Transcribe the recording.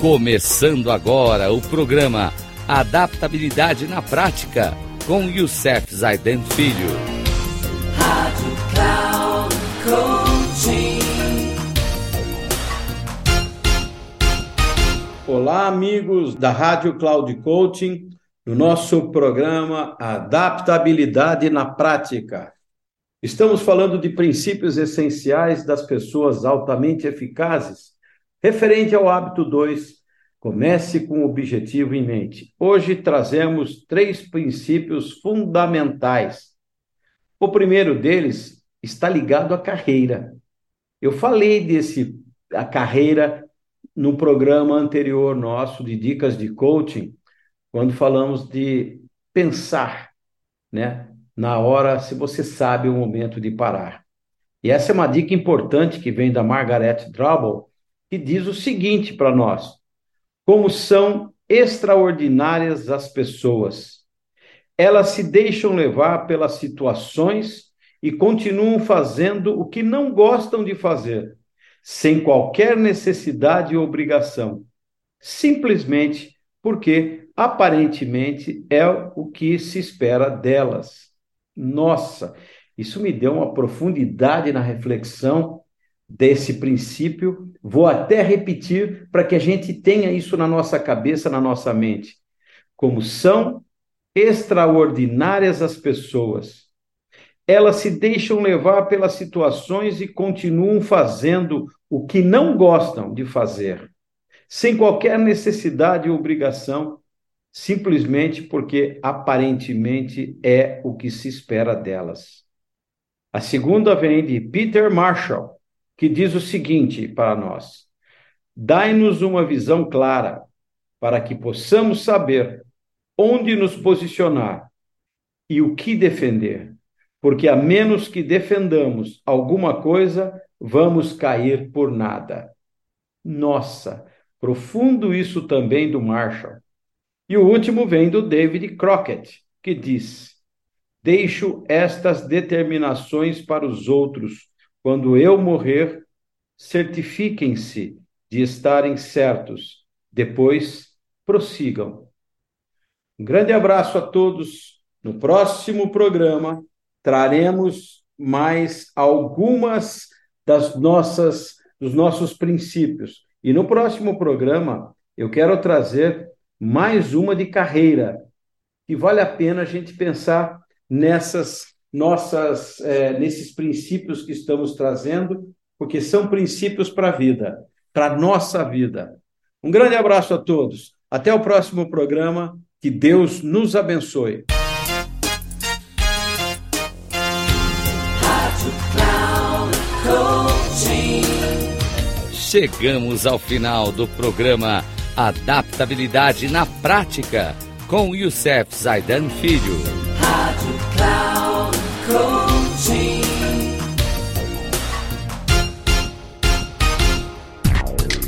Começando agora o programa Adaptabilidade na Prática com Youssef Zaiden Filho. Rádio Cloud Coaching. Olá, amigos da Rádio Cloud Coaching, no nosso programa Adaptabilidade na Prática. Estamos falando de princípios essenciais das pessoas altamente eficazes Referente ao hábito 2, comece com o objetivo em mente. Hoje trazemos três princípios fundamentais. O primeiro deles está ligado à carreira. Eu falei desse a carreira no programa anterior nosso de dicas de coaching, quando falamos de pensar, né? Na hora, se você sabe o momento de parar. E essa é uma dica importante que vem da Margaret Drabble, que diz o seguinte para nós: como são extraordinárias as pessoas. Elas se deixam levar pelas situações e continuam fazendo o que não gostam de fazer, sem qualquer necessidade ou obrigação, simplesmente porque aparentemente é o que se espera delas. Nossa, isso me deu uma profundidade na reflexão desse princípio. Vou até repetir para que a gente tenha isso na nossa cabeça, na nossa mente. Como são extraordinárias as pessoas. Elas se deixam levar pelas situações e continuam fazendo o que não gostam de fazer, sem qualquer necessidade ou obrigação, simplesmente porque aparentemente é o que se espera delas. A segunda vem de Peter Marshall, que diz o seguinte para nós: Dai-nos uma visão clara, para que possamos saber onde nos posicionar e o que defender, porque a menos que defendamos alguma coisa, vamos cair por nada. Nossa, profundo isso também do Marshall. E o último vem do David Crockett, que diz: Deixo estas determinações para os outros quando eu morrer, certifiquem-se de estarem certos. Depois, prossigam. Um grande abraço a todos. No próximo programa, traremos mais algumas das nossas dos nossos princípios. E no próximo programa, eu quero trazer mais uma de carreira, que vale a pena a gente pensar nessas nossas, é, nesses princípios que estamos trazendo, porque são princípios para a vida, para a nossa vida. Um grande abraço a todos. Até o próximo programa. Que Deus nos abençoe. Chegamos ao final do programa Adaptabilidade na Prática com Youssef Zaidan Filho.